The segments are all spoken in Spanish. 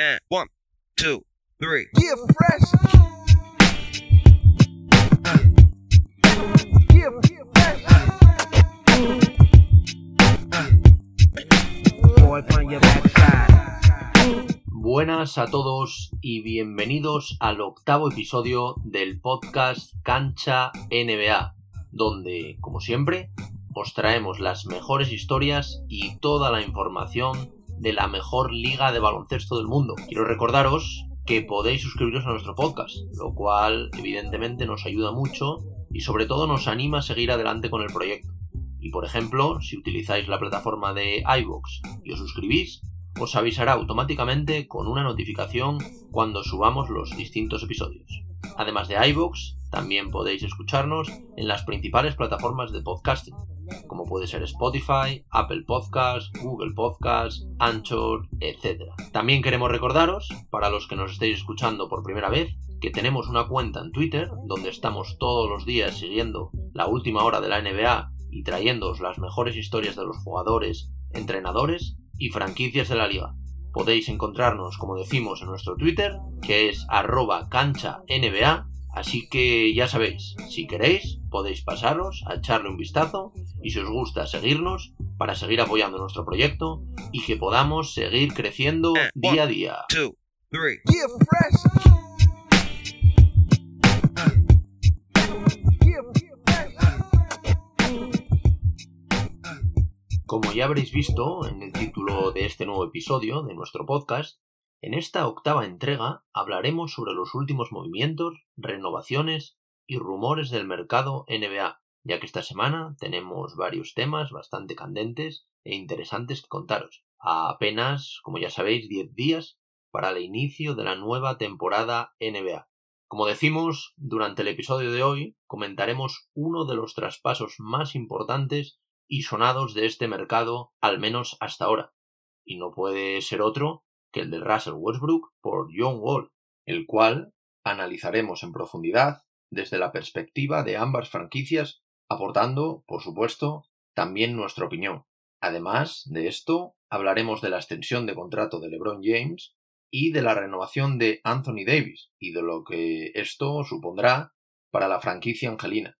And one, two, three. Yeah, fresh. Yeah, fresh. Boy, from your backside. Buenas a todos y bienvenidos al octavo episodio del podcast Cancha NBA, donde, como siempre, os traemos las mejores historias y toda la información de la mejor liga de baloncesto del mundo. Quiero recordaros que podéis suscribiros a nuestro podcast, lo cual evidentemente nos ayuda mucho y sobre todo nos anima a seguir adelante con el proyecto. Y por ejemplo, si utilizáis la plataforma de iVoox y os suscribís, os avisará automáticamente con una notificación cuando subamos los distintos episodios. Además de iVoox, también podéis escucharnos en las principales plataformas de podcasting, como puede ser Spotify, Apple Podcasts, Google Podcasts, Anchor, etc. También queremos recordaros, para los que nos estéis escuchando por primera vez, que tenemos una cuenta en Twitter donde estamos todos los días siguiendo la última hora de la NBA y trayéndoos las mejores historias de los jugadores, entrenadores y franquicias de la liga. Podéis encontrarnos, como decimos, en nuestro Twitter, que es arroba cancha NBA, así que ya sabéis, si queréis, podéis pasaros a echarle un vistazo y si os gusta seguirnos para seguir apoyando nuestro proyecto y que podamos seguir creciendo día a día. Two, Como ya habréis visto en el título de este nuevo episodio de nuestro podcast, en esta octava entrega hablaremos sobre los últimos movimientos, renovaciones y rumores del mercado NBA, ya que esta semana tenemos varios temas bastante candentes e interesantes que contaros. A apenas, como ya sabéis, 10 días para el inicio de la nueva temporada NBA. Como decimos, durante el episodio de hoy comentaremos uno de los traspasos más importantes y sonados de este mercado, al menos hasta ahora. Y no puede ser otro que el de Russell Westbrook por John Wall, el cual analizaremos en profundidad desde la perspectiva de ambas franquicias, aportando, por supuesto, también nuestra opinión. Además de esto, hablaremos de la extensión de contrato de LeBron James y de la renovación de Anthony Davis y de lo que esto supondrá para la franquicia angelina.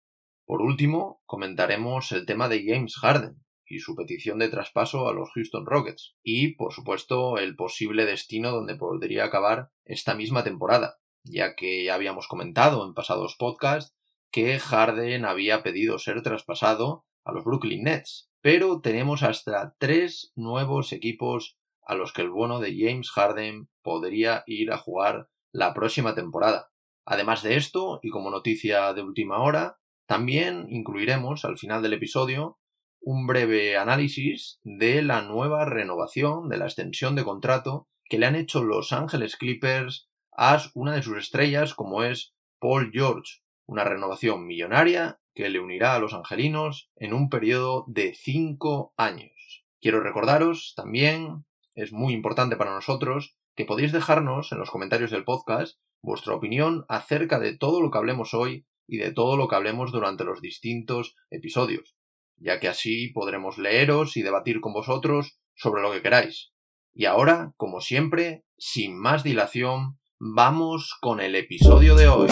Por último, comentaremos el tema de James Harden y su petición de traspaso a los Houston Rockets y, por supuesto, el posible destino donde podría acabar esta misma temporada, ya que ya habíamos comentado en pasados podcasts que Harden había pedido ser traspasado a los Brooklyn Nets, pero tenemos hasta tres nuevos equipos a los que el bono de James Harden podría ir a jugar la próxima temporada. Además de esto, y como noticia de última hora, también incluiremos al final del episodio un breve análisis de la nueva renovación, de la extensión de contrato que le han hecho Los Ángeles Clippers a una de sus estrellas como es Paul George, una renovación millonaria que le unirá a los angelinos en un periodo de cinco años. Quiero recordaros también, es muy importante para nosotros, que podéis dejarnos en los comentarios del podcast vuestra opinión acerca de todo lo que hablemos hoy y de todo lo que hablemos durante los distintos episodios, ya que así podremos leeros y debatir con vosotros sobre lo que queráis. Y ahora, como siempre, sin más dilación, vamos con el episodio de hoy.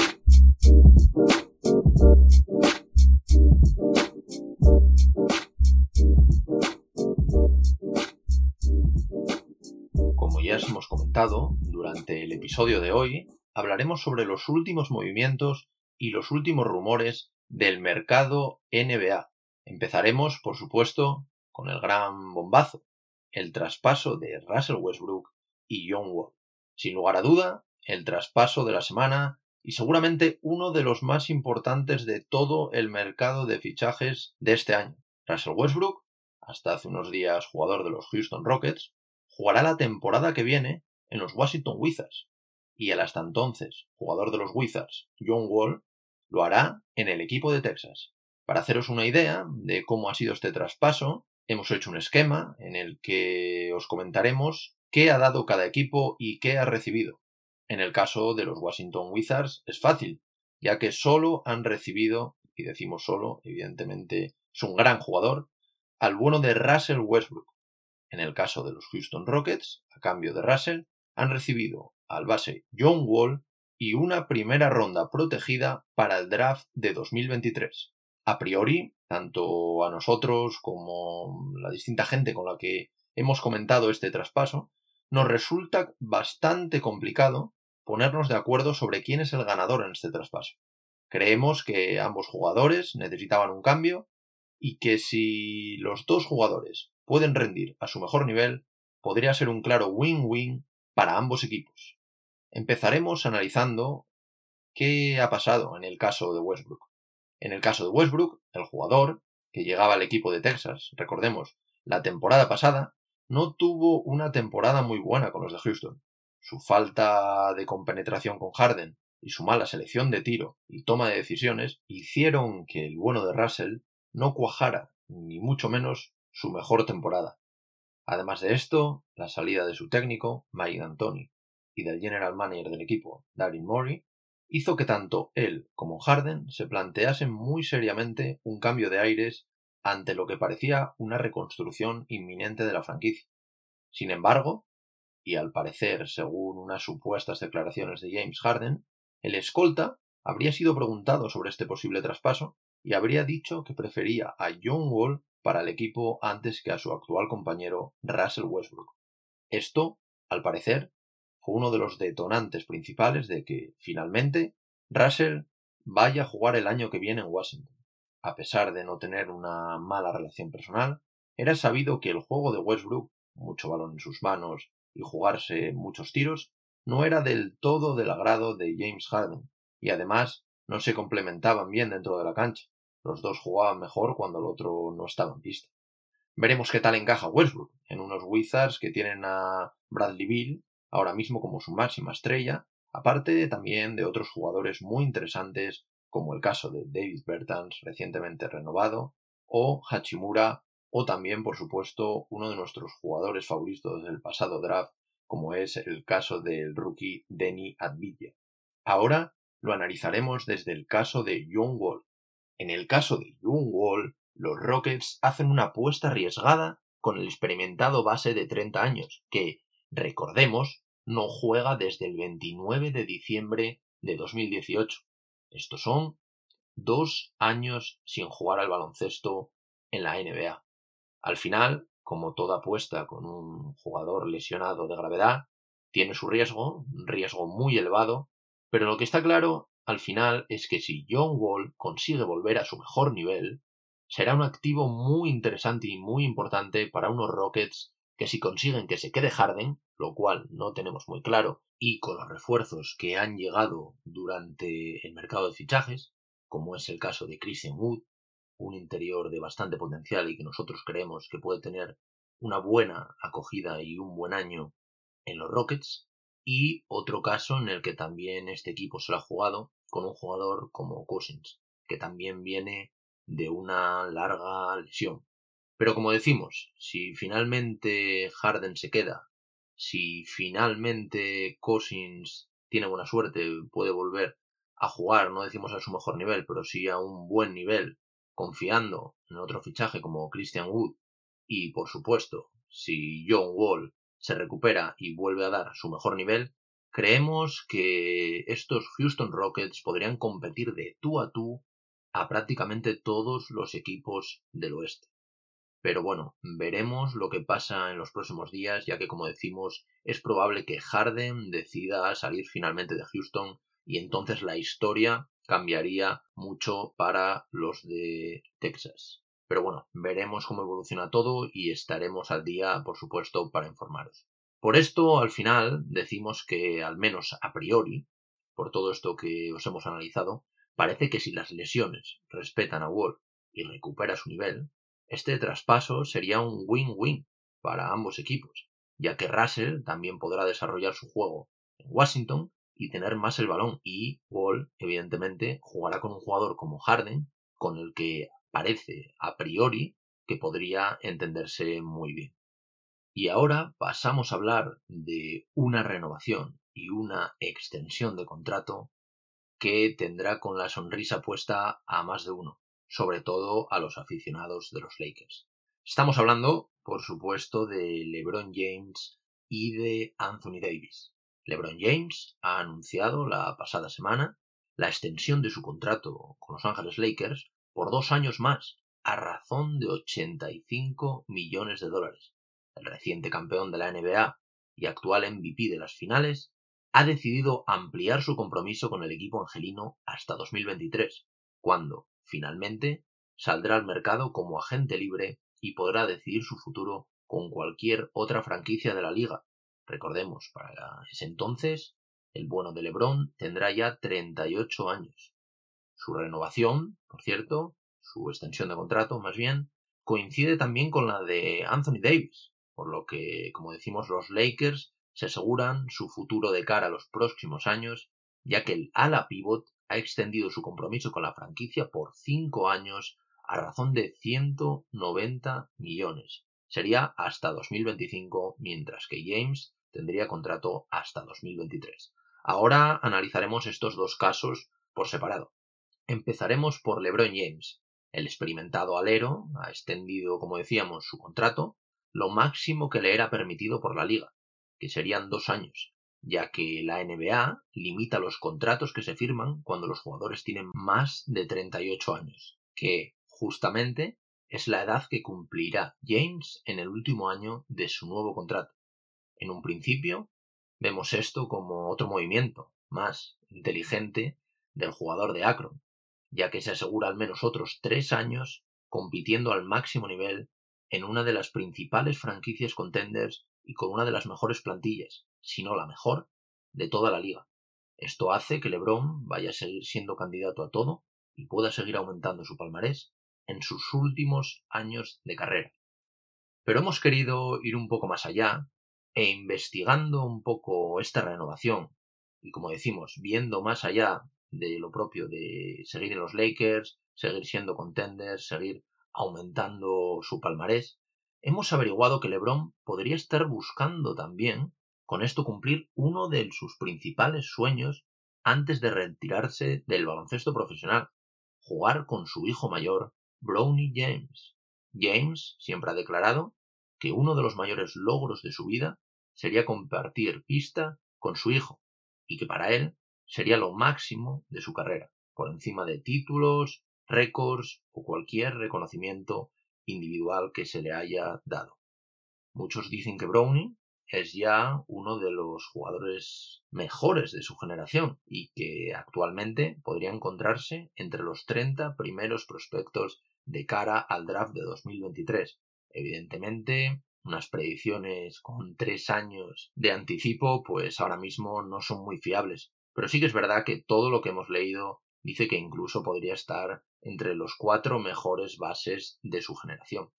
Como ya os hemos comentado, durante el episodio de hoy hablaremos sobre los últimos movimientos y los últimos rumores del mercado NBA. Empezaremos, por supuesto, con el gran bombazo, el traspaso de Russell Westbrook y John Wall. Sin lugar a duda, el traspaso de la semana y seguramente uno de los más importantes de todo el mercado de fichajes de este año. Russell Westbrook, hasta hace unos días jugador de los Houston Rockets, jugará la temporada que viene en los Washington Wizards y el hasta entonces jugador de los Wizards, John Wall, lo hará en el equipo de Texas. Para haceros una idea de cómo ha sido este traspaso, hemos hecho un esquema en el que os comentaremos qué ha dado cada equipo y qué ha recibido. En el caso de los Washington Wizards es fácil, ya que solo han recibido, y decimos solo, evidentemente es un gran jugador, al bueno de Russell Westbrook. En el caso de los Houston Rockets, a cambio de Russell, han recibido al base John Wall y una primera ronda protegida para el draft de 2023. A priori, tanto a nosotros como la distinta gente con la que hemos comentado este traspaso, nos resulta bastante complicado ponernos de acuerdo sobre quién es el ganador en este traspaso. Creemos que ambos jugadores necesitaban un cambio y que si los dos jugadores pueden rendir a su mejor nivel, podría ser un claro win-win para ambos equipos. Empezaremos analizando qué ha pasado en el caso de Westbrook. En el caso de Westbrook, el jugador, que llegaba al equipo de Texas, recordemos, la temporada pasada, no tuvo una temporada muy buena con los de Houston. Su falta de compenetración con Harden y su mala selección de tiro y toma de decisiones hicieron que el bueno de Russell no cuajara, ni mucho menos, su mejor temporada. Además de esto, la salida de su técnico, Mike D'Antoni, y del general manager del equipo, Darin Murray, hizo que tanto él como Harden se planteasen muy seriamente un cambio de aires ante lo que parecía una reconstrucción inminente de la franquicia. Sin embargo, y al parecer según unas supuestas declaraciones de James Harden, el escolta habría sido preguntado sobre este posible traspaso y habría dicho que prefería a John Wall para el equipo antes que a su actual compañero Russell Westbrook. Esto, al parecer, fue uno de los detonantes principales de que, finalmente, Russell vaya a jugar el año que viene en Washington. A pesar de no tener una mala relación personal, era sabido que el juego de Westbrook, mucho balón en sus manos y jugarse muchos tiros, no era del todo del agrado de James Harden, y además no se complementaban bien dentro de la cancha. Los dos jugaban mejor cuando el otro no estaba en pista. Veremos qué tal encaja Westbrook en unos Wizards que tienen a Bradley Bill ahora mismo como su máxima estrella, aparte también de otros jugadores muy interesantes como el caso de David Bertans recientemente renovado, o Hachimura, o también, por supuesto, uno de nuestros jugadores favoritos del pasado draft, como es el caso del rookie Denny Advilla. Ahora lo analizaremos desde el caso de John Wall. En el caso de John Wall, los Rockets hacen una apuesta arriesgada con el experimentado base de 30 años, que, recordemos, no juega desde el 29 de diciembre de 2018. Estos son dos años sin jugar al baloncesto en la NBA. Al final, como toda apuesta con un jugador lesionado de gravedad, tiene su riesgo, un riesgo muy elevado, pero lo que está claro al final es que si John Wall consigue volver a su mejor nivel, será un activo muy interesante y muy importante para unos Rockets que si consiguen que se quede Harden, lo cual no tenemos muy claro, y con los refuerzos que han llegado durante el mercado de fichajes, como es el caso de Christian Wood, un interior de bastante potencial y que nosotros creemos que puede tener una buena acogida y un buen año en los Rockets, y otro caso en el que también este equipo se ha jugado con un jugador como Cousins, que también viene de una larga lesión. Pero como decimos, si finalmente Harden se queda, si finalmente Cousins tiene buena suerte, puede volver a jugar, no decimos a su mejor nivel, pero sí a un buen nivel, confiando en otro fichaje como Christian Wood, y por supuesto, si John Wall se recupera y vuelve a dar su mejor nivel, creemos que estos Houston Rockets podrían competir de tú a tú a prácticamente todos los equipos del oeste. Pero bueno, veremos lo que pasa en los próximos días, ya que como decimos, es probable que Harden decida salir finalmente de Houston y entonces la historia cambiaría mucho para los de Texas. Pero bueno, veremos cómo evoluciona todo y estaremos al día, por supuesto, para informaros. Por esto, al final, decimos que, al menos a priori, por todo esto que os hemos analizado, parece que si las lesiones respetan a Wolf y recupera su nivel, este traspaso sería un win-win para ambos equipos, ya que Russell también podrá desarrollar su juego en Washington y tener más el balón y Wall, evidentemente, jugará con un jugador como Harden, con el que parece a priori que podría entenderse muy bien. Y ahora pasamos a hablar de una renovación y una extensión de contrato que tendrá con la sonrisa puesta a más de uno sobre todo a los aficionados de los Lakers. Estamos hablando, por supuesto, de LeBron James y de Anthony Davis. LeBron James ha anunciado la pasada semana la extensión de su contrato con Los Ángeles Lakers por dos años más, a razón de 85 millones de dólares. El reciente campeón de la NBA y actual MVP de las finales ha decidido ampliar su compromiso con el equipo angelino hasta 2023, cuando, finalmente, saldrá al mercado como agente libre y podrá decidir su futuro con cualquier otra franquicia de la liga. Recordemos, para ese entonces, el bueno de Lebron tendrá ya 38 años. Su renovación, por cierto, su extensión de contrato más bien, coincide también con la de Anthony Davis, por lo que, como decimos, los Lakers se aseguran su futuro de cara a los próximos años, ya que el ala pivot ha extendido su compromiso con la franquicia por cinco años a razón de 190 millones. Sería hasta 2025, mientras que James tendría contrato hasta 2023. Ahora analizaremos estos dos casos por separado. Empezaremos por LeBron James. El experimentado alero ha extendido, como decíamos, su contrato lo máximo que le era permitido por la liga, que serían dos años, ya que la NBA limita los contratos que se firman cuando los jugadores tienen más de 38 años, que, justamente, es la edad que cumplirá James en el último año de su nuevo contrato. En un principio, vemos esto como otro movimiento, más inteligente, del jugador de Akron, ya que se asegura al menos otros tres años compitiendo al máximo nivel en una de las principales franquicias contenders y con una de las mejores plantillas, si no la mejor, de toda la liga. Esto hace que LeBron vaya a seguir siendo candidato a todo y pueda seguir aumentando su palmarés en sus últimos años de carrera. Pero hemos querido ir un poco más allá e investigando un poco esta renovación y como decimos, viendo más allá de lo propio de seguir en los Lakers, seguir siendo contenders, seguir aumentando su palmarés, hemos averiguado que LeBron podría estar buscando también con esto cumplir uno de sus principales sueños antes de retirarse del baloncesto profesional, jugar con su hijo mayor, Brownie James. James siempre ha declarado que uno de los mayores logros de su vida sería compartir pista con su hijo, y que para él sería lo máximo de su carrera, por encima de títulos, récords o cualquier reconocimiento individual que se le haya dado. Muchos dicen que Brownie es ya uno de los jugadores mejores de su generación y que actualmente podría encontrarse entre los 30 primeros prospectos de cara al draft de 2023. Evidentemente, unas predicciones con tres años de anticipo, pues ahora mismo no son muy fiables. Pero sí que es verdad que todo lo que hemos leído dice que incluso podría estar entre los cuatro mejores bases de su generación.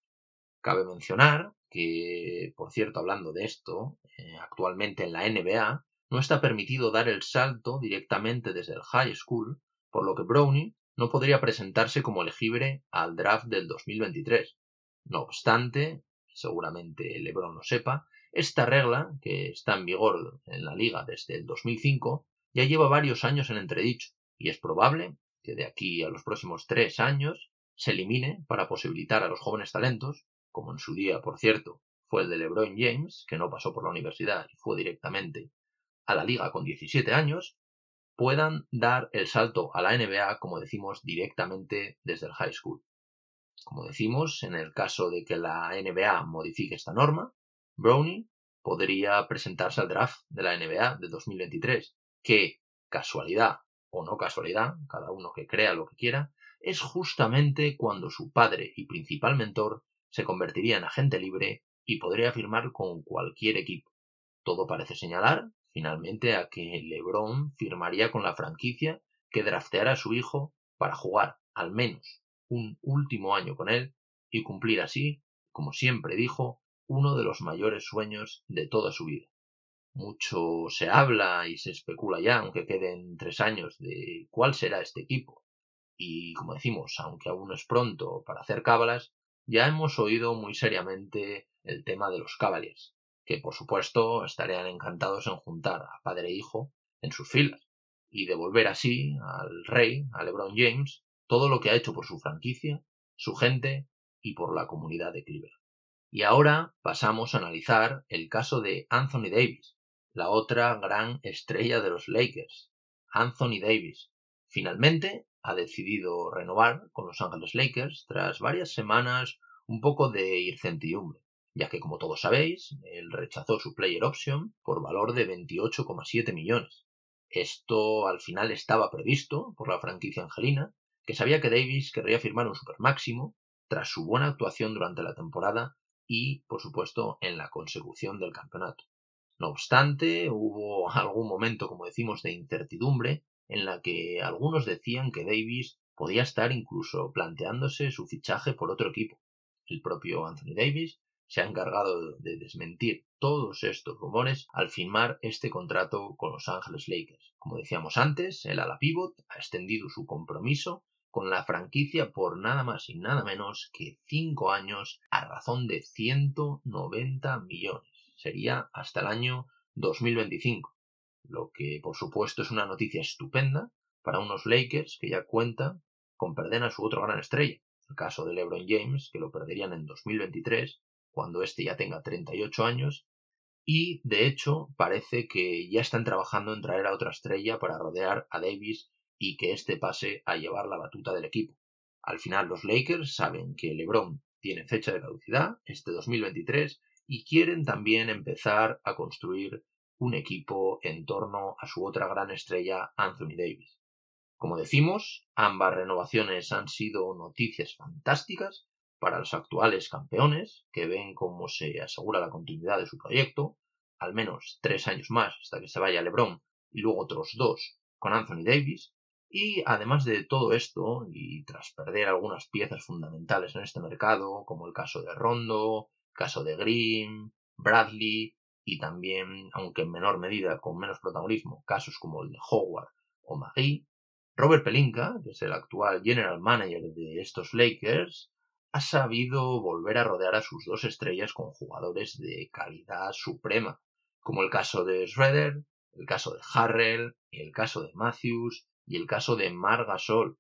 Cabe mencionar que, por cierto, hablando de esto, eh, actualmente en la NBA no está permitido dar el salto directamente desde el high school, por lo que Brownie no podría presentarse como elegible al draft del 2023. No obstante, seguramente LeBron lo sepa, esta regla, que está en vigor en la liga desde el 2005, ya lleva varios años en entredicho, y es probable que de aquí a los próximos tres años se elimine para posibilitar a los jóvenes talentos, como en su día, por cierto, fue el de LeBron James, que no pasó por la universidad y fue directamente a la liga con 17 años, puedan dar el salto a la NBA, como decimos, directamente desde el high school. Como decimos, en el caso de que la NBA modifique esta norma, Brownie podría presentarse al draft de la NBA de 2023, que, casualidad o no casualidad, cada uno que crea lo que quiera, es justamente cuando su padre y principal mentor se convertiría en agente libre y podría firmar con cualquier equipo. Todo parece señalar, finalmente, a que LeBron firmaría con la franquicia que drafteara a su hijo para jugar al menos un último año con él y cumplir así, como siempre dijo, uno de los mayores sueños de toda su vida. Mucho se habla y se especula ya, aunque queden tres años, de cuál será este equipo. Y como decimos, aunque aún es pronto para hacer cábalas, ya hemos oído muy seriamente el tema de los Cavaliers, que por supuesto estarían encantados en juntar a padre e hijo en sus filas, y devolver así al rey, a LeBron James, todo lo que ha hecho por su franquicia, su gente y por la comunidad de Cleveland. Y ahora pasamos a analizar el caso de Anthony Davis, la otra gran estrella de los Lakers, Anthony Davis. Finalmente ha decidido renovar con Los Ángeles Lakers tras varias semanas un poco de incertidumbre, ya que como todos sabéis, él rechazó su player option por valor de 28,7 millones. Esto al final estaba previsto por la franquicia angelina, que sabía que Davis querría firmar un supermáximo tras su buena actuación durante la temporada y, por supuesto, en la consecución del campeonato. No obstante, hubo algún momento, como decimos, de incertidumbre en la que algunos decían que Davis podía estar incluso planteándose su fichaje por otro equipo. El propio Anthony Davis se ha encargado de desmentir todos estos rumores al firmar este contrato con Los Ángeles Lakers. Como decíamos antes, el ala pivot ha extendido su compromiso con la franquicia por nada más y nada menos que 5 años a razón de 190 millones. Sería hasta el año 2025, lo que por supuesto es una noticia estupenda para unos Lakers que ya cuentan con perder a su otro gran estrella, el caso de LeBron James, que lo perderían en 2023 cuando éste ya tenga 38 años, y de hecho parece que ya están trabajando en traer a otra estrella para rodear a Davis y que éste pase a llevar la batuta del equipo. Al final los Lakers saben que LeBron tiene fecha de caducidad este 2023 y quieren también empezar a construir un equipo en torno a su otra gran estrella Anthony Davis. Como decimos, ambas renovaciones han sido noticias fantásticas para los actuales campeones, que ven cómo se asegura la continuidad de su proyecto, al menos tres años más hasta que se vaya LeBron y luego otros dos con Anthony Davis, y además de todo esto, y tras perder algunas piezas fundamentales en este mercado, como el caso de Rondo, el caso de Green, Bradley, y también, aunque en menor medida, con menos protagonismo, casos como el de Howard o Magui, Robert Pelinka, que es el actual general manager de estos Lakers, ha sabido volver a rodear a sus dos estrellas con jugadores de calidad suprema, como el caso de Schroeder, el caso de Harrell, el caso de Matthews y el caso de Mar Gasol.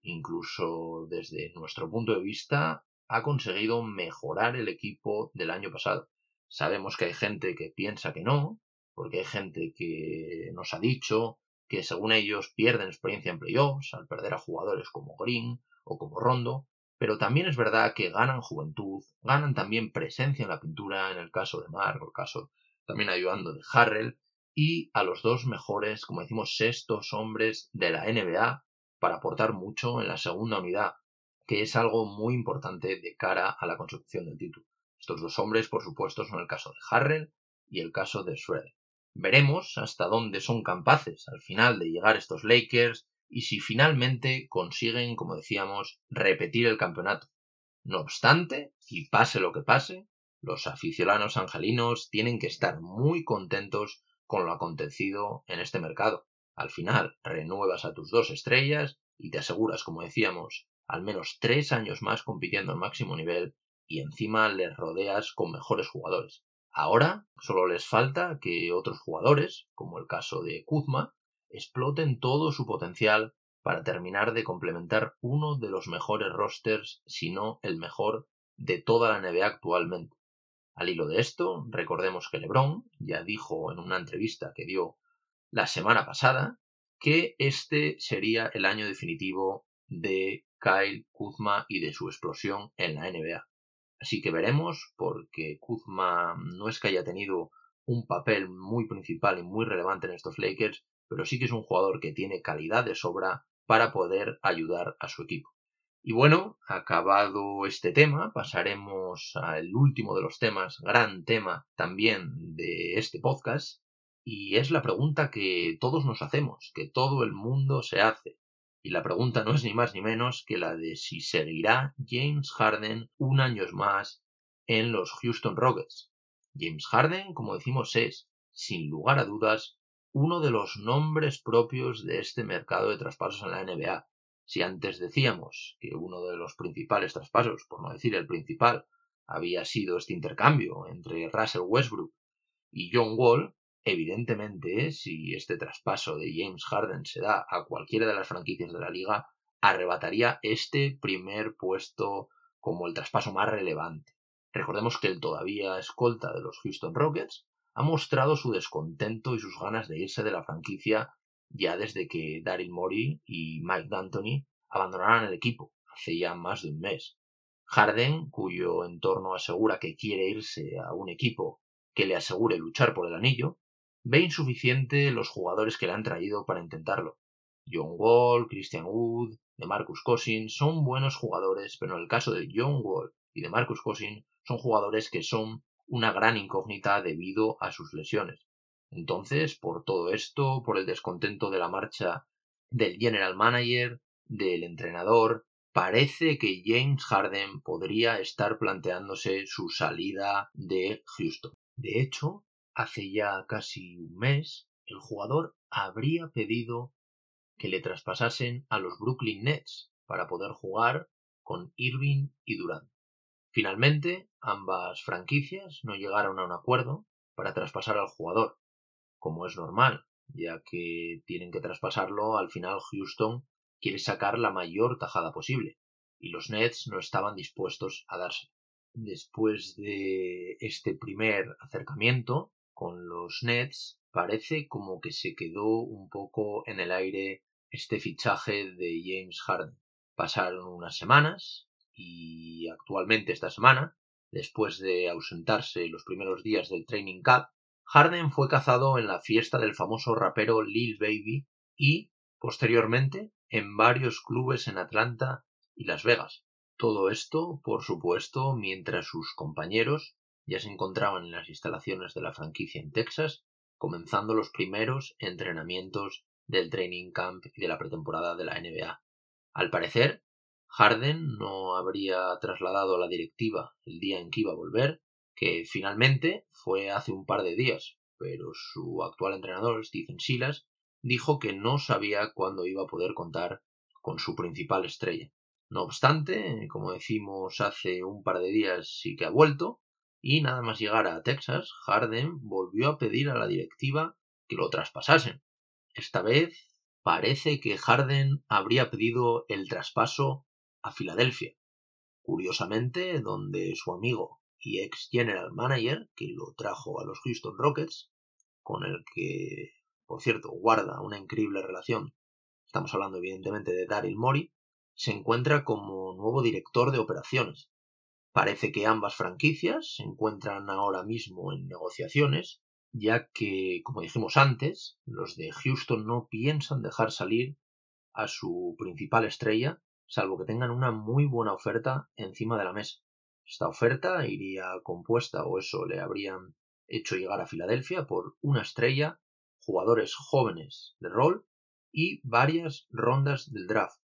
Incluso desde nuestro punto de vista ha conseguido mejorar el equipo del año pasado. Sabemos que hay gente que piensa que no, porque hay gente que nos ha dicho que según ellos pierden experiencia en playoffs al perder a jugadores como Green o como Rondo, pero también es verdad que ganan juventud, ganan también presencia en la pintura, en el caso de Mark, el caso también ayudando de Harrell, y a los dos mejores, como decimos, sextos hombres de la NBA para aportar mucho en la segunda unidad, que es algo muy importante de cara a la consecución del título. Estos dos hombres, por supuesto, son el caso de Harrell y el caso de Schroeder. Veremos hasta dónde son capaces al final de llegar estos Lakers y si finalmente consiguen, como decíamos, repetir el campeonato. No obstante, y pase lo que pase, los aficionados angelinos tienen que estar muy contentos con lo acontecido en este mercado. Al final, renuevas a tus dos estrellas y te aseguras, como decíamos, al menos tres años más compitiendo al máximo nivel y encima les rodeas con mejores jugadores. Ahora solo les falta que otros jugadores, como el caso de Kuzma, exploten todo su potencial para terminar de complementar uno de los mejores rosters, si no el mejor, de toda la NBA actualmente. Al hilo de esto, recordemos que LeBron ya dijo en una entrevista que dio la semana pasada que este sería el año definitivo de Kyle Kuzma y de su explosión en la NBA. Así que veremos, porque Kuzma no es que haya tenido un papel muy principal y muy relevante en estos Lakers, pero sí que es un jugador que tiene calidad de sobra para poder ayudar a su equipo. Y bueno, acabado este tema, pasaremos al último de los temas, gran tema también de este podcast, y es la pregunta que todos nos hacemos, que todo el mundo se hace. Y la pregunta no es ni más ni menos que la de si seguirá James Harden un año más en los Houston Rockets. James Harden, como decimos, es, sin lugar a dudas, uno de los nombres propios de este mercado de traspasos en la NBA. Si antes decíamos que uno de los principales traspasos, por no decir el principal, había sido este intercambio entre Russell Westbrook y John Wall, evidentemente, si este traspaso de James Harden se da a cualquiera de las franquicias de la liga, arrebataría este primer puesto como el traspaso más relevante. Recordemos que él todavía escolta de los Houston Rockets, ha mostrado su descontento y sus ganas de irse de la franquicia ya desde que Daryl Morey y Mike D'Antoni abandonaron el equipo hace ya más de un mes. Harden, cuyo entorno asegura que quiere irse a un equipo que le asegure luchar por el anillo, ve insuficiente los jugadores que le han traído para intentarlo. John Wall, Christian Wood, de Marcus Cousins son buenos jugadores, pero en el caso de John Wall y de Marcus Cousins son jugadores que son una gran incógnita debido a sus lesiones. Entonces, por todo esto, por el descontento de la marcha del general manager, del entrenador, parece que James Harden podría estar planteándose su salida de Houston. De hecho, hace ya casi un mes, el jugador habría pedido que le traspasasen a los Brooklyn Nets para poder jugar con Irving y Durant. Finalmente, ambas franquicias no llegaron a un acuerdo para traspasar al jugador, como es normal, ya que tienen que traspasarlo al final Houston quiere sacar la mayor tajada posible, y los Nets no estaban dispuestos a darse. Después de este primer acercamiento con los Nets, parece como que se quedó un poco en el aire este fichaje de James Harden. Pasaron unas semanas y actualmente esta semana, después de ausentarse los primeros días del Training Camp, Harden fue cazado en la fiesta del famoso rapero Lil Baby y, posteriormente, en varios clubes en Atlanta y Las Vegas. Todo esto, por supuesto, mientras sus compañeros ya se encontraban en las instalaciones de la franquicia en Texas, comenzando los primeros entrenamientos del training camp y de la pretemporada de la NBA. Al parecer, Harden no habría trasladado a la directiva el día en que iba a volver, que finalmente fue hace un par de días, pero su actual entrenador, Stephen Silas, dijo que no sabía cuándo iba a poder contar con su principal estrella. No obstante, como decimos hace un par de días sí que ha vuelto, y nada más llegar a Texas, Harden volvió a pedir a la directiva que lo traspasasen. Esta vez parece que Harden habría pedido el traspaso a Filadelfia, curiosamente donde su amigo y ex general manager, que lo trajo a los Houston Rockets, con el que, por cierto, guarda una increíble relación, estamos hablando evidentemente de Daryl Morey, se encuentra como nuevo director de operaciones. Parece que ambas franquicias se encuentran ahora mismo en negociaciones, ya que, como dijimos antes, los de Houston no piensan dejar salir a su principal estrella, salvo que tengan una muy buena oferta encima de la mesa. Esta oferta iría compuesta, o eso le habrían hecho llegar a Filadelfia, por una estrella, jugadores jóvenes de rol y varias rondas del draft.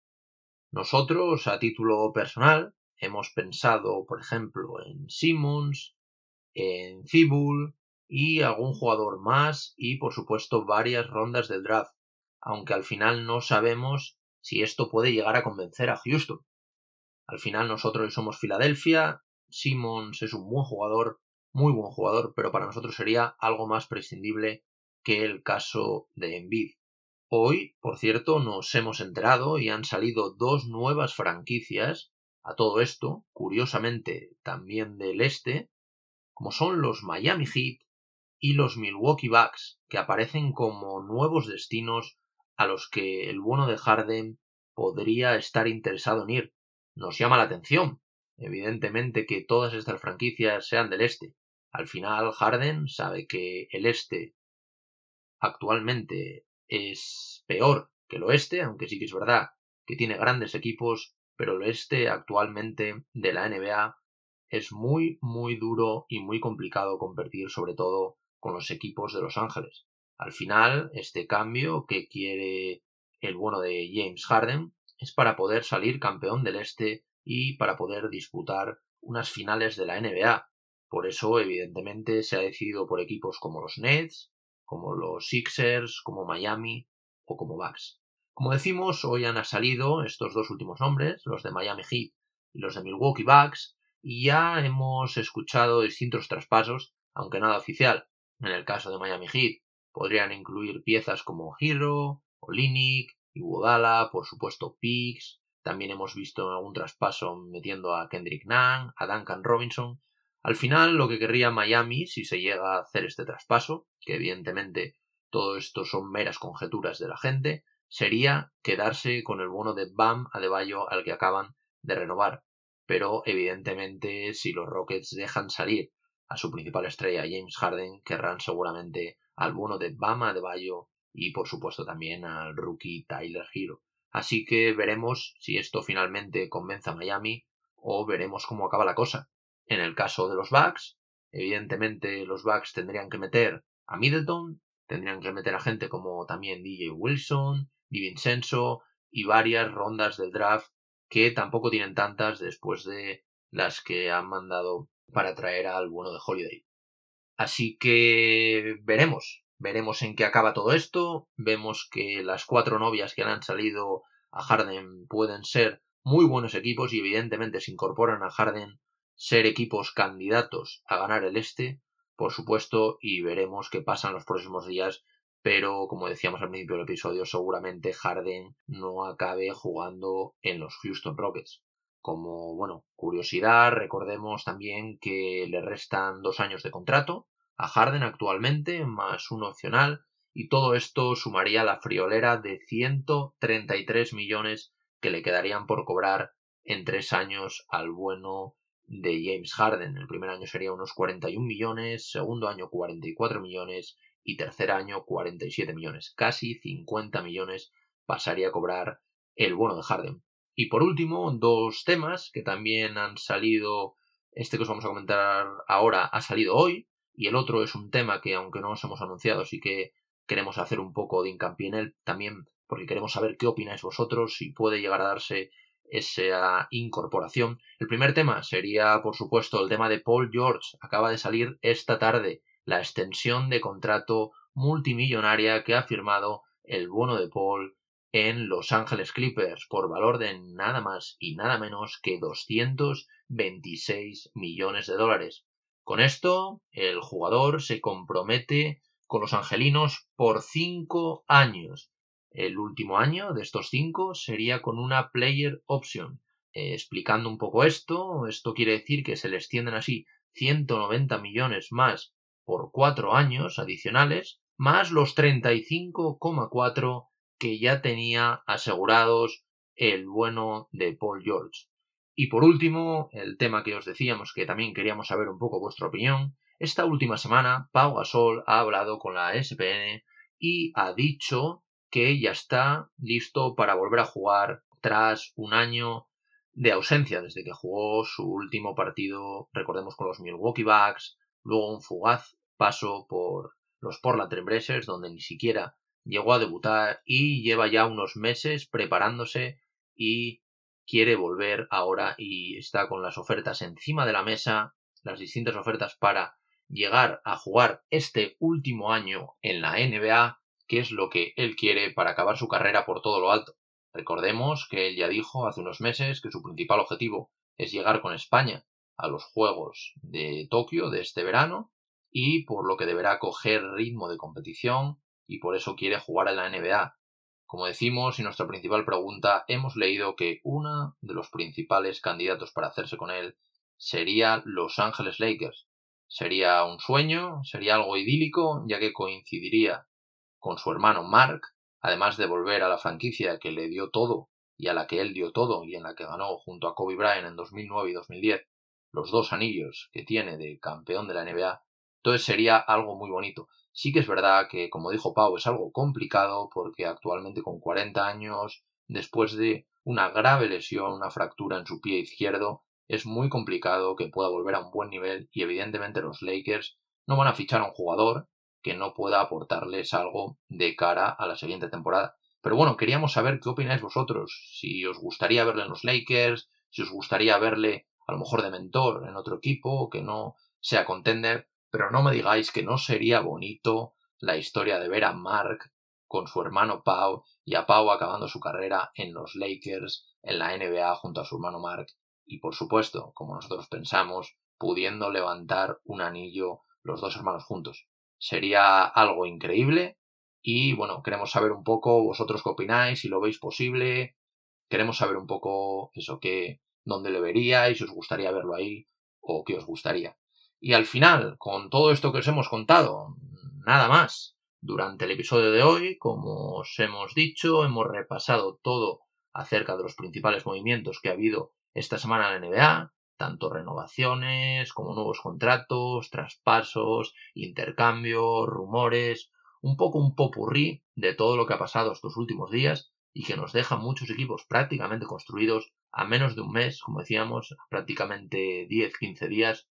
Nosotros, a título personal, hemos pensado, por ejemplo, en Simmons, en Fibul y algún jugador más y, por supuesto, varias rondas del draft, aunque al final no sabemos si esto puede llegar a convencer a Houston. Al final nosotros somos Filadelfia, Simmons es un buen jugador, muy buen jugador, pero para nosotros sería algo más prescindible que el caso de Embiid. Hoy, por cierto, nos hemos enterado y han salido dos nuevas franquicias a todo esto, curiosamente también del este, como son los Miami Heat y los Milwaukee Bucks, que aparecen como nuevos destinos a los que el bueno de Harden podría estar interesado en ir. Nos llama la atención, evidentemente, que todas estas franquicias sean del este. Al final, Harden sabe que el este actualmente es peor que el oeste, aunque sí que es verdad que tiene grandes equipos, pero el oeste actualmente de la NBA es muy, muy duro y muy complicado competir, sobre todo con los equipos de Los Ángeles. Al final, este cambio que quiere el bueno de James Harden es para poder salir campeón del este y para poder disputar unas finales de la NBA. Por eso, evidentemente, se ha decidido por equipos como los Nets, como los Sixers, como Miami o como Bucks. Como decimos, hoy han salido estos dos últimos nombres, los de Miami Heat y los de Milwaukee Bucks, y ya hemos escuchado distintos traspasos, aunque nada oficial. En el caso de Miami Heat, podrían incluir piezas como Hero, Olinik, Iguodala, por supuesto Pix. También hemos visto algún traspaso metiendo a Kendrick Nunn, a Duncan Robinson, Al final, lo que querría Miami, si se llega a hacer este traspaso, que evidentemente todo esto son meras conjeturas de la gente, sería quedarse con el bono de Bam Adebayo al que acaban de renovar. Pero evidentemente, si los Rockets dejan salir a su principal estrella, James Harden, querrán seguramente al bono de Bam Adebayo y por supuesto también al rookie Tyler Hero. Así que veremos si esto finalmente convence a Miami o veremos cómo acaba la cosa. En el caso de los Bucks, evidentemente los Bucks tendrían que meter a Middleton, tendrían que meter a gente como también DJ Wilson, Vincenzo y varias rondas del draft que tampoco tienen tantas después de las que han mandado para traer al bueno de Holiday. Así que veremos, veremos en qué acaba todo esto, vemos que las cuatro novias que han salido a Harden pueden ser muy buenos equipos y evidentemente se incorporan a Harden ser equipos candidatos a ganar el este, por supuesto, y veremos qué pasa en los próximos días, pero como decíamos al principio del episodio, seguramente Harden no acabe jugando en los Houston Rockets. Como, bueno, curiosidad, recordemos también que le restan dos años de contrato a Harden actualmente, más un opcional, y todo esto sumaría la friolera de 133 millones que le quedarían por cobrar en tres años al bueno de James Harden. El primer año sería unos 41 millones, segundo año 44 millones y tercer año 47 millones. Casi 50 millones pasaría a cobrar el bueno de Harden. Y por último, dos temas que también han salido. Este que os vamos a comentar ahora ha salido hoy. Y el otro es un tema que, aunque no os hemos anunciado, sí que queremos hacer un poco de hincapié en él también, porque queremos saber qué opináis vosotros, si puede llegar a darse esa incorporación. El primer tema sería, por supuesto, el tema de Paul George. Acaba de salir esta tarde la extensión de contrato multimillonaria que ha firmado el bono de Paul en Los Ángeles Clippers por valor de nada más y nada menos que 226 millones de dólares. Con esto, el jugador se compromete con los angelinos por cinco años el último año de estos cinco sería con una player option. Eh, explicando un poco esto, esto quiere decir que se le extienden así 190 millones más por cuatro años adicionales, más los 35,4 que ya tenía asegurados el bueno de Paul George. Y por último, el tema que os decíamos que también queríamos saber un poco vuestra opinión. Esta última semana, Pau Gasol ha hablado con la SPN y ha dicho que ya está listo para volver a jugar tras un año de ausencia desde que jugó su último partido, recordemos, con los Milwaukee Bucks, luego un fugaz paso por los Portland Trailblazers, donde ni siquiera llegó a debutar y lleva ya unos meses preparándose y quiere volver ahora y está con las ofertas encima de la mesa, las distintas ofertas para llegar a jugar este último año en la NBA qué es lo que él quiere para acabar su carrera por todo lo alto. Recordemos que él ya dijo hace unos meses que su principal objetivo es llegar con España a los Juegos de Tokio de este verano y por lo que deberá coger ritmo de competición y por eso quiere jugar en la NBA. Como decimos, y nuestra principal pregunta, hemos leído que uno de los principales candidatos para hacerse con él sería Los Ángeles Lakers. Sería un sueño, sería algo idílico, ya que coincidiría con su hermano Mark, además de volver a la franquicia que le dio todo y a la que él dio todo y en la que ganó junto a Kobe Bryant en 2009 y 2010 los dos anillos que tiene de campeón de la NBA, entonces sería algo muy bonito. Sí que es verdad que, como dijo Pau, es algo complicado porque actualmente con 40 años, después de una grave lesión, una fractura en su pie izquierdo, es muy complicado que pueda volver a un buen nivel y evidentemente los Lakers no van a fichar a un jugador que no pueda aportarles algo de cara a la siguiente temporada. Pero bueno, queríamos saber qué opináis vosotros, si os gustaría verle en los Lakers, si os gustaría verle a lo mejor de mentor en otro equipo, que no sea contender, pero no me digáis que no sería bonito la historia de ver a Mark con su hermano Pau y a Pau acabando su carrera en los Lakers, en la NBA junto a su hermano Mark y por supuesto, como nosotros pensamos, pudiendo levantar un anillo los dos hermanos juntos. Sería algo increíble y bueno, queremos saber un poco vosotros qué opináis, si lo veis posible. Queremos saber un poco eso que dónde le veríais, si os gustaría verlo ahí o qué os gustaría. Y al final, con todo esto que os hemos contado, nada más. Durante el episodio de hoy, como os hemos dicho, hemos repasado todo acerca de los principales movimientos que ha habido esta semana en la NBA, tanto renovaciones como nuevos contratos, traspasos, intercambios, rumores, un poco un popurrí de todo lo que ha pasado estos últimos días y que nos deja muchos equipos prácticamente construidos a menos de un mes, como decíamos, prácticamente 10-15 días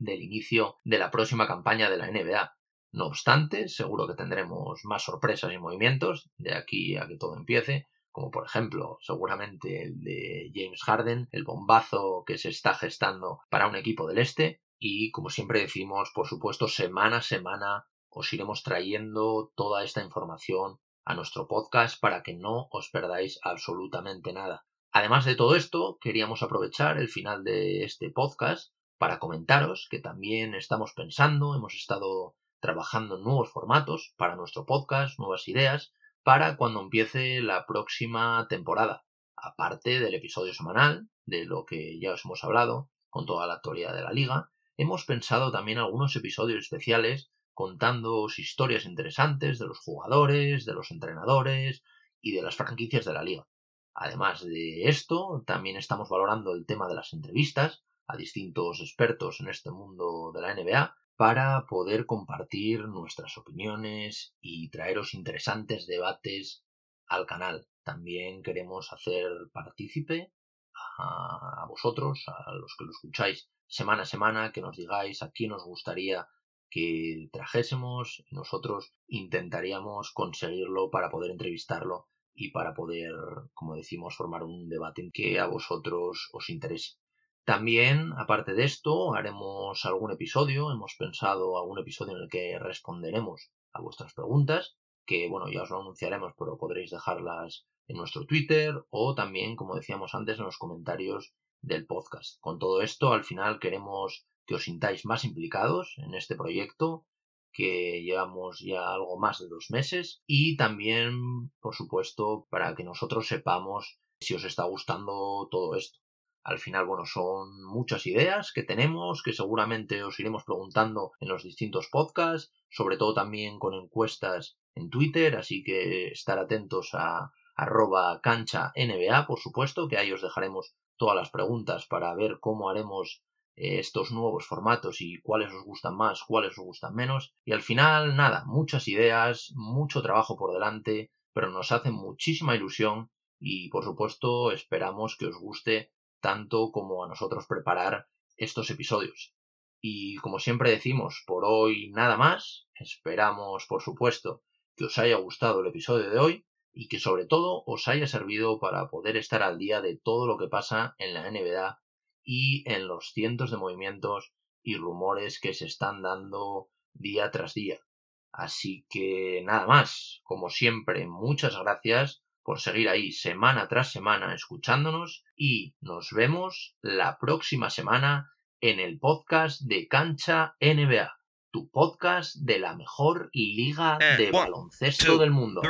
del inicio de la próxima campaña de la NBA. No obstante, seguro que tendremos más sorpresas y movimientos de aquí a que todo empiece, como por ejemplo seguramente el de James Harden, el bombazo que se está gestando para un equipo del este, y como siempre decimos, por supuesto, semana a semana os iremos trayendo toda esta información a nuestro podcast para que no os perdáis absolutamente nada. Además de todo esto, queríamos aprovechar el final de este podcast para comentaros que también estamos pensando, hemos estado trabajando en nuevos formatos para nuestro podcast, nuevas ideas, para cuando empiece la próxima temporada. Aparte del episodio semanal, de lo que ya os hemos hablado, con toda la actualidad de la liga, hemos pensado también algunos episodios especiales contándoos historias interesantes de los jugadores, de los entrenadores y de las franquicias de la liga. Además de esto, también estamos valorando el tema de las entrevistas a distintos expertos en este mundo de la NBA para poder compartir nuestras opiniones y traeros interesantes debates al canal. También queremos hacer partícipe a vosotros, a los que lo escucháis semana a semana, que nos digáis a quién os gustaría que trajésemos nosotros intentaríamos conseguirlo para poder entrevistarlo y para poder, como decimos, formar un debate que a vosotros os interese. También, aparte de esto, haremos algún episodio, hemos pensado algún episodio en el que responderemos a vuestras preguntas, que bueno, ya os lo anunciaremos, pero podréis dejarlas en nuestro Twitter o también, como decíamos antes, en los comentarios del podcast. Con todo esto, al final queremos que os sintáis más implicados en este proyecto, que llevamos ya algo más de dos meses y también, por supuesto, para que nosotros sepamos si os está gustando todo esto. Al final, bueno, son muchas ideas que tenemos, que seguramente os iremos preguntando en los distintos podcasts, sobre todo también con encuestas en Twitter, así que estar atentos a arroba cancha NBA, por supuesto, que ahí os dejaremos todas las preguntas para ver cómo haremos estos nuevos formatos y cuáles os gustan más, cuáles os gustan menos. Y al final, nada, muchas ideas, mucho trabajo por delante, pero nos hace muchísima ilusión y por supuesto esperamos que os guste tanto como a nosotros preparar estos episodios. Y como siempre decimos, por hoy nada más. Esperamos, por supuesto, que os haya gustado el episodio de hoy y que sobre todo os haya servido para poder estar al día de todo lo que pasa en la NBA y en los cientos de movimientos y rumores que se están dando día tras día. Así que nada más, como siempre, muchas gracias por seguir ahí semana tras semana escuchándonos y nos vemos la próxima semana en el podcast de Cancha NBA, tu podcast de la mejor liga And de baloncesto two, del mundo.